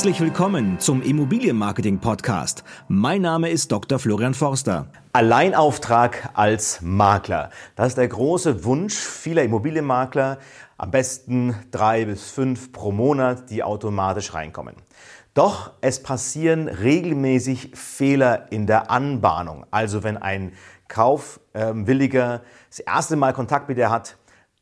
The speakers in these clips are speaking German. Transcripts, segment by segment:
Herzlich willkommen zum Immobilienmarketing Podcast. Mein Name ist Dr. Florian Forster. Alleinauftrag als Makler. Das ist der große Wunsch vieler Immobilienmakler. Am besten drei bis fünf pro Monat, die automatisch reinkommen. Doch es passieren regelmäßig Fehler in der Anbahnung. Also wenn ein Kaufwilliger das erste Mal Kontakt mit dir hat,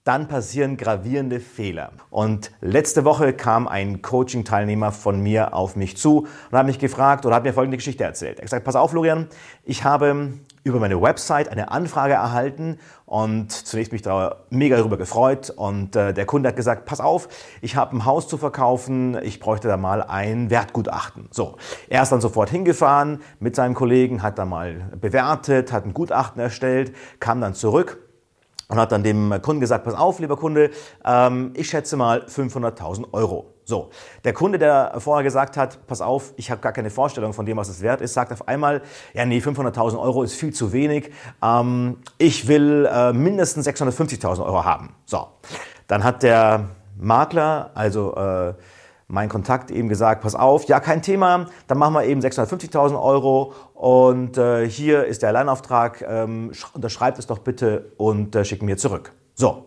dann passieren gravierende Fehler. Und letzte Woche kam ein Coaching-Teilnehmer von mir auf mich zu und hat mich gefragt oder hat mir folgende Geschichte erzählt. Er hat gesagt, pass auf, Florian, ich habe über meine Website eine Anfrage erhalten und zunächst mich da mega darüber gefreut und äh, der Kunde hat gesagt, pass auf, ich habe ein Haus zu verkaufen, ich bräuchte da mal ein Wertgutachten. So, er ist dann sofort hingefahren mit seinem Kollegen, hat da mal bewertet, hat ein Gutachten erstellt, kam dann zurück und hat dann dem Kunden gesagt, pass auf, lieber Kunde, ähm, ich schätze mal 500.000 Euro. So, der Kunde, der vorher gesagt hat, pass auf, ich habe gar keine Vorstellung von dem, was es wert ist, sagt auf einmal, ja nee, 500.000 Euro ist viel zu wenig, ähm, ich will äh, mindestens 650.000 Euro haben. So, dann hat der Makler, also äh, mein Kontakt eben gesagt, pass auf, ja kein Thema, dann machen wir eben 650.000 Euro und äh, hier ist der Alleinauftrag, ähm, unterschreibt es doch bitte und äh, schicken mir zurück. So,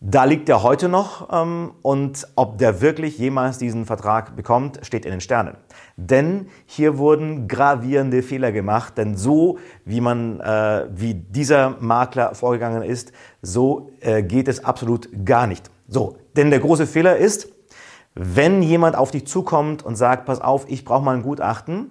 da liegt er heute noch ähm, und ob der wirklich jemals diesen Vertrag bekommt, steht in den Sternen. Denn hier wurden gravierende Fehler gemacht, denn so wie man, äh, wie dieser Makler vorgegangen ist, so äh, geht es absolut gar nicht. So, denn der große Fehler ist, wenn jemand auf dich zukommt und sagt, pass auf, ich brauche mal ein Gutachten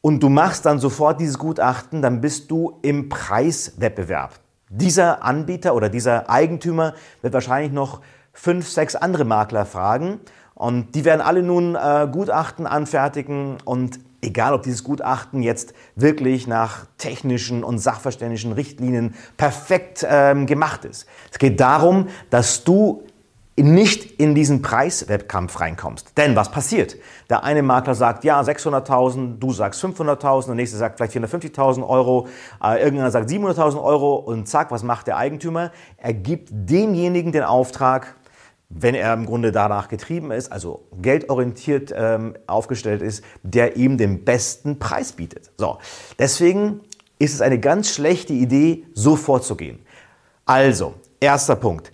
und du machst dann sofort dieses Gutachten, dann bist du im Preiswettbewerb. Dieser Anbieter oder dieser Eigentümer wird wahrscheinlich noch fünf, sechs andere Makler fragen und die werden alle nun äh, Gutachten anfertigen und egal ob dieses Gutachten jetzt wirklich nach technischen und sachverständlichen Richtlinien perfekt ähm, gemacht ist. Es geht darum, dass du nicht in diesen Preiswettkampf reinkommst. Denn was passiert? Der eine Makler sagt, ja, 600.000, du sagst 500.000, der nächste sagt vielleicht 450.000 Euro, äh, irgendeiner sagt 700.000 Euro und zack, was macht der Eigentümer? Er gibt demjenigen den Auftrag, wenn er im Grunde danach getrieben ist, also geldorientiert ähm, aufgestellt ist, der ihm den besten Preis bietet. So, deswegen ist es eine ganz schlechte Idee, so vorzugehen. Also, erster Punkt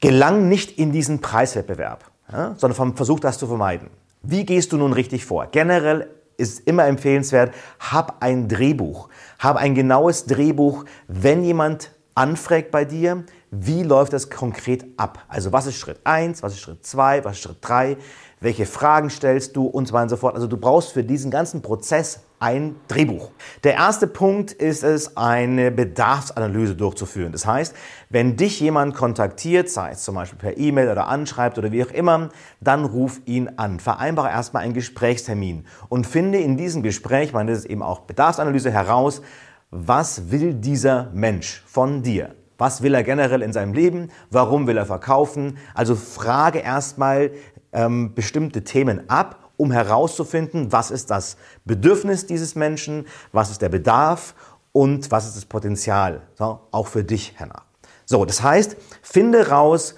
gelang nicht in diesen Preiswettbewerb, ja, sondern versuch das zu vermeiden. Wie gehst du nun richtig vor? Generell ist immer empfehlenswert, hab ein Drehbuch. Hab ein genaues Drehbuch, wenn jemand anfragt bei dir, wie läuft das konkret ab? Also was ist Schritt 1, was ist Schritt 2, was ist Schritt 3, welche Fragen stellst du und so weiter und so fort. Also du brauchst für diesen ganzen Prozess ein Drehbuch. Der erste Punkt ist es, eine Bedarfsanalyse durchzuführen. Das heißt, wenn dich jemand kontaktiert, sei es zum Beispiel per E-Mail oder anschreibt oder wie auch immer, dann ruf ihn an. Vereinbare erstmal einen Gesprächstermin und finde in diesem Gespräch, meine, das ist eben auch Bedarfsanalyse, heraus, was will dieser Mensch von dir? Was will er generell in seinem Leben? Warum will er verkaufen? Also frage erstmal ähm, bestimmte Themen ab um herauszufinden, was ist das Bedürfnis dieses Menschen, was ist der Bedarf und was ist das Potenzial, so, auch für dich, Hannah. So, das heißt, finde raus,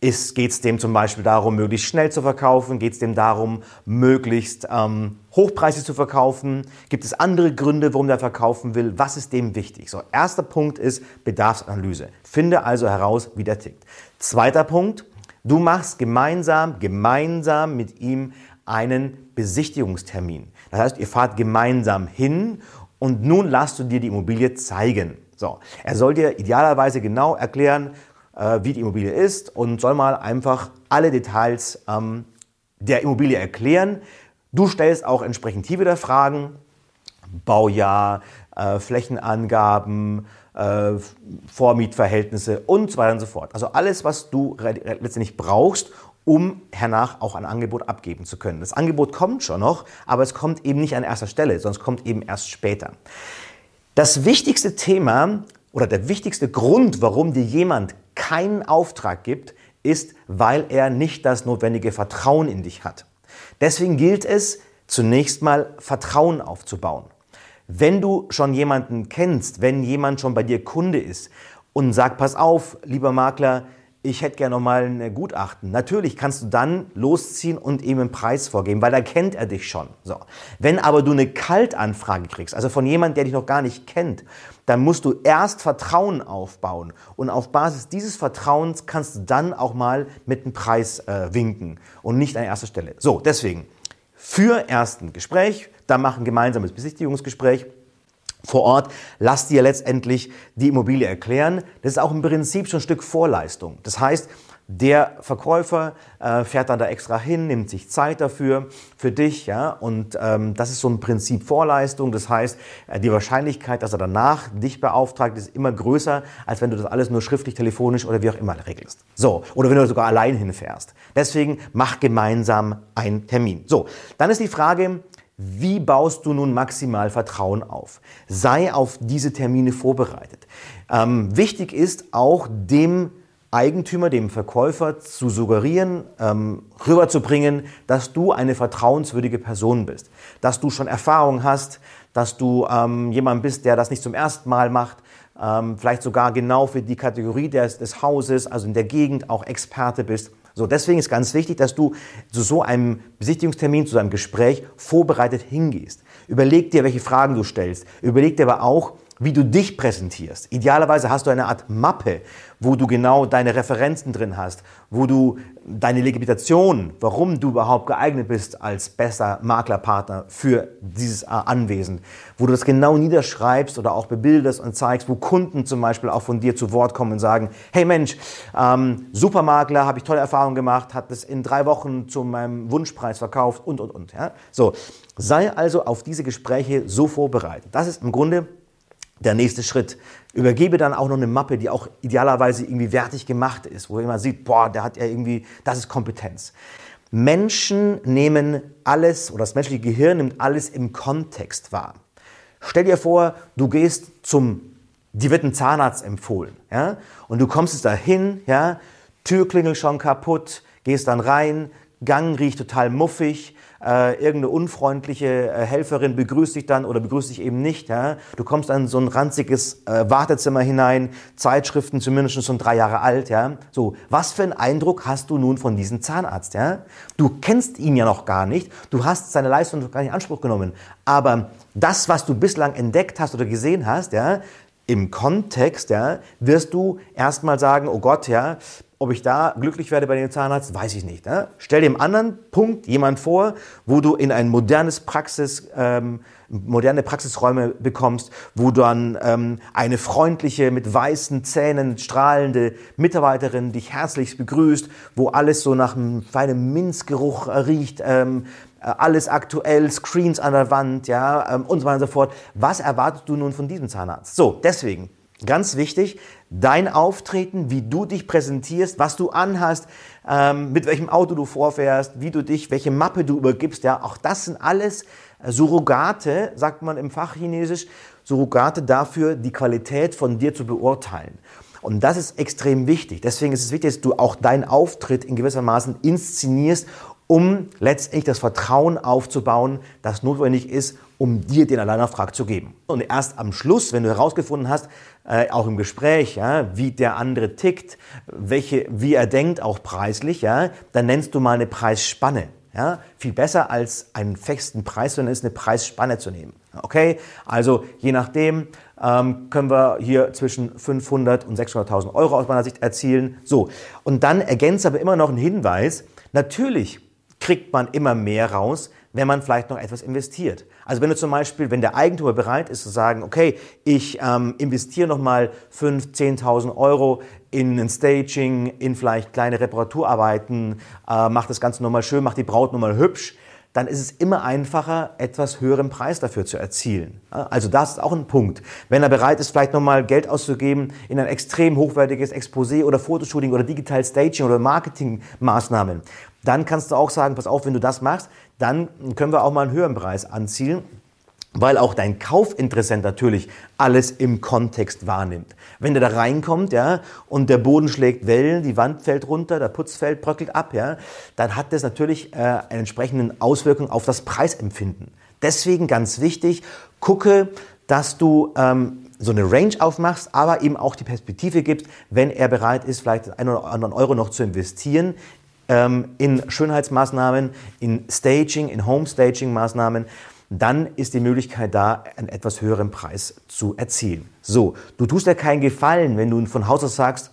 geht es dem zum Beispiel darum, möglichst schnell zu verkaufen? Geht es dem darum, möglichst ähm, hochpreisig zu verkaufen? Gibt es andere Gründe, warum der verkaufen will? Was ist dem wichtig? So, erster Punkt ist Bedarfsanalyse. Finde also heraus, wie der tickt. Zweiter Punkt, du machst gemeinsam, gemeinsam mit ihm einen Besichtigungstermin. Das heißt, ihr fahrt gemeinsam hin und nun lasst du dir die Immobilie zeigen. So, er soll dir idealerweise genau erklären, äh, wie die Immobilie ist und soll mal einfach alle Details ähm, der Immobilie erklären. Du stellst auch entsprechend wieder Fragen, Baujahr, äh, Flächenangaben, äh, Vormietverhältnisse und so weiter und so fort. Also alles, was du letztendlich brauchst, um hernach auch ein Angebot abgeben zu können. Das Angebot kommt schon noch, aber es kommt eben nicht an erster Stelle, sondern es kommt eben erst später. Das wichtigste Thema oder der wichtigste Grund, warum dir jemand keinen Auftrag gibt, ist, weil er nicht das notwendige Vertrauen in dich hat. Deswegen gilt es, zunächst mal Vertrauen aufzubauen. Wenn du schon jemanden kennst, wenn jemand schon bei dir Kunde ist und sagt, pass auf, lieber Makler, ich hätte gerne nochmal ein Gutachten. Natürlich kannst du dann losziehen und ihm einen Preis vorgeben, weil da kennt er dich schon. So. Wenn aber du eine Kaltanfrage kriegst, also von jemandem, der dich noch gar nicht kennt, dann musst du erst Vertrauen aufbauen. Und auf Basis dieses Vertrauens kannst du dann auch mal mit einem Preis äh, winken und nicht an erster Stelle. So, deswegen, für ersten Gespräch, dann mach ein gemeinsames Besichtigungsgespräch vor Ort, lass dir letztendlich die Immobilie erklären. Das ist auch im Prinzip schon ein Stück Vorleistung. Das heißt, der Verkäufer äh, fährt dann da extra hin, nimmt sich Zeit dafür, für dich, ja, und ähm, das ist so ein Prinzip Vorleistung. Das heißt, äh, die Wahrscheinlichkeit, dass er danach dich beauftragt, ist immer größer, als wenn du das alles nur schriftlich, telefonisch oder wie auch immer regelst. So, oder wenn du sogar allein hinfährst. Deswegen mach gemeinsam einen Termin. So, dann ist die Frage, wie baust du nun maximal Vertrauen auf? Sei auf diese Termine vorbereitet. Ähm, wichtig ist auch dem Eigentümer, dem Verkäufer zu suggerieren, ähm, rüberzubringen, dass du eine vertrauenswürdige Person bist, dass du schon Erfahrung hast, dass du ähm, jemand bist, der das nicht zum ersten Mal macht, ähm, vielleicht sogar genau für die Kategorie des, des Hauses, also in der Gegend auch Experte bist. So, deswegen ist ganz wichtig, dass du zu so einem Besichtigungstermin, zu so einem Gespräch vorbereitet hingehst. Überleg dir, welche Fragen du stellst. Überleg dir aber auch, wie du dich präsentierst. Idealerweise hast du eine Art Mappe, wo du genau deine Referenzen drin hast, wo du deine Legitimation, warum du überhaupt geeignet bist als bester Maklerpartner für dieses Anwesen, wo du das genau niederschreibst oder auch bebildest und zeigst, wo Kunden zum Beispiel auch von dir zu Wort kommen und sagen, hey Mensch, ähm, Supermakler, habe ich tolle Erfahrungen gemacht, hat es in drei Wochen zu meinem Wunschpreis verkauft und, und, und. Ja? So, sei also auf diese Gespräche so vorbereitet. Das ist im Grunde der nächste Schritt. Übergebe dann auch noch eine Mappe, die auch idealerweise irgendwie wertig gemacht ist, wo man sieht, boah, der hat ja irgendwie, das ist Kompetenz. Menschen nehmen alles oder das menschliche Gehirn nimmt alles im Kontext wahr. Stell dir vor, du gehst zum, dir wird ein Zahnarzt empfohlen, ja, und du kommst jetzt dahin, ja, Türklingel schon kaputt, gehst dann rein, Gang riecht total muffig, äh, irgendeine unfreundliche äh, Helferin begrüßt dich dann oder begrüßt dich eben nicht. Ja? Du kommst an so ein ranziges äh, Wartezimmer hinein, Zeitschriften zumindest schon drei Jahre alt. Ja? So, was für einen Eindruck hast du nun von diesem Zahnarzt? Ja? Du kennst ihn ja noch gar nicht, du hast seine Leistung noch gar nicht in Anspruch genommen. Aber das, was du bislang entdeckt hast oder gesehen hast, ja, im Kontext, ja, wirst du erstmal sagen, oh Gott, ja, ob ich da glücklich werde bei dem Zahnarzt, weiß ich nicht. Ne? Stell dem anderen Punkt jemand vor, wo du in ein modernes Praxis, ähm, moderne Praxisräume bekommst, wo dann ähm, eine freundliche, mit weißen Zähnen strahlende Mitarbeiterin dich herzlichst begrüßt, wo alles so nach einem feinen Minzgeruch riecht, ähm, äh, alles aktuell, Screens an der Wand, ja, ähm, und so weiter und so fort. Was erwartest du nun von diesem Zahnarzt? So, deswegen, ganz wichtig, dein Auftreten, wie du dich präsentierst, was du anhast, ähm, mit welchem Auto du vorfährst, wie du dich, welche Mappe du übergibst, ja, auch das sind alles äh, Surrogate, sagt man im Fachchinesisch, Surrogate dafür, die Qualität von dir zu beurteilen. Und das ist extrem wichtig. Deswegen ist es wichtig, dass du auch deinen Auftritt in gewisser Maßen inszenierst um letztendlich das Vertrauen aufzubauen, das notwendig ist, um dir den Alleinauftrag zu geben. Und erst am Schluss, wenn du herausgefunden hast, äh, auch im Gespräch, ja, wie der andere tickt, welche, wie er denkt, auch preislich, ja, dann nennst du mal eine Preisspanne. Ja, viel besser als einen festen Preis, sondern ist eine Preisspanne zu nehmen. Okay, also je nachdem ähm, können wir hier zwischen 500 und 600.000 Euro aus meiner Sicht erzielen. So, und dann ergänzt aber immer noch ein Hinweis. Natürlich kriegt man immer mehr raus, wenn man vielleicht noch etwas investiert. Also wenn du zum Beispiel, wenn der Eigentümer bereit ist zu sagen, okay, ich ähm, investiere nochmal 5.000, 10.000 Euro in ein Staging, in vielleicht kleine Reparaturarbeiten, äh, mach das Ganze nochmal schön, mach die Braut nochmal hübsch, dann ist es immer einfacher, etwas höheren Preis dafür zu erzielen. Also das ist auch ein Punkt. Wenn er bereit ist, vielleicht nochmal Geld auszugeben in ein extrem hochwertiges Exposé oder Fotoshooting oder Digital Staging oder Marketingmaßnahmen, dann kannst du auch sagen, pass auf, wenn du das machst, dann können wir auch mal einen höheren Preis anzielen weil auch dein Kaufinteressent natürlich alles im Kontext wahrnimmt. Wenn der da reinkommt, ja, und der Boden schlägt Wellen, die Wand fällt runter, der Putzfeld bröckelt ab, ja, dann hat das natürlich äh, eine entsprechende Auswirkung auf das Preisempfinden. Deswegen ganz wichtig, gucke, dass du ähm, so eine Range aufmachst, aber ihm auch die Perspektive gibst, wenn er bereit ist, vielleicht einen oder anderen Euro noch zu investieren ähm, in Schönheitsmaßnahmen, in Staging, in Home-Staging-Maßnahmen, dann ist die Möglichkeit da, einen etwas höheren Preis zu erzielen. So, du tust dir keinen Gefallen, wenn du von Haus aus sagst,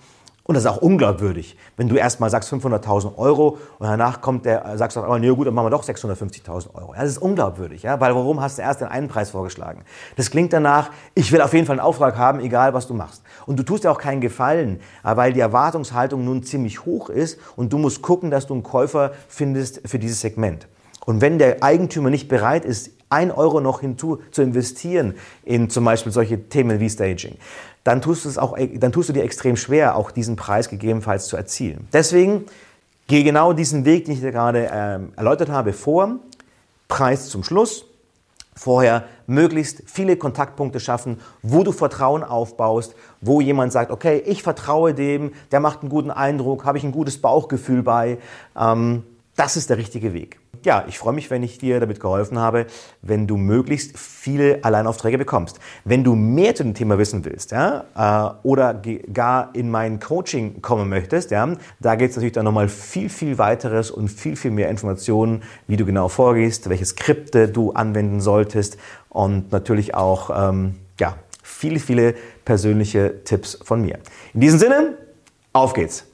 und das ist auch unglaubwürdig, wenn du erstmal sagst 500.000 Euro und danach kommt der, sagst du, aber nee, gut, dann machen wir doch 650.000 Euro. Ja, das ist unglaubwürdig, ja, weil warum hast du erst den einen Preis vorgeschlagen? Das klingt danach, ich will auf jeden Fall einen Auftrag haben, egal was du machst. Und du tust dir auch keinen Gefallen, weil die Erwartungshaltung nun ziemlich hoch ist und du musst gucken, dass du einen Käufer findest für dieses Segment. Und wenn der Eigentümer nicht bereit ist, ein Euro noch hinzu zu investieren in zum Beispiel solche Themen wie Staging, dann tust du es auch, dann tust du dir extrem schwer, auch diesen Preis gegebenenfalls zu erzielen. Deswegen gehe genau diesen Weg, den ich dir gerade ähm, erläutert habe, vor. Preis zum Schluss. Vorher möglichst viele Kontaktpunkte schaffen, wo du Vertrauen aufbaust, wo jemand sagt, okay, ich vertraue dem, der macht einen guten Eindruck, habe ich ein gutes Bauchgefühl bei. Ähm, das ist der richtige Weg ja, ich freue mich, wenn ich dir damit geholfen habe, wenn du möglichst viele Alleinaufträge bekommst. Wenn du mehr zu dem Thema wissen willst, ja, äh, oder gar in mein Coaching kommen möchtest, ja, da geht es natürlich dann nochmal viel, viel weiteres und viel, viel mehr Informationen, wie du genau vorgehst, welche Skripte du anwenden solltest und natürlich auch, ähm, ja, viele, viele persönliche Tipps von mir. In diesem Sinne, auf geht's!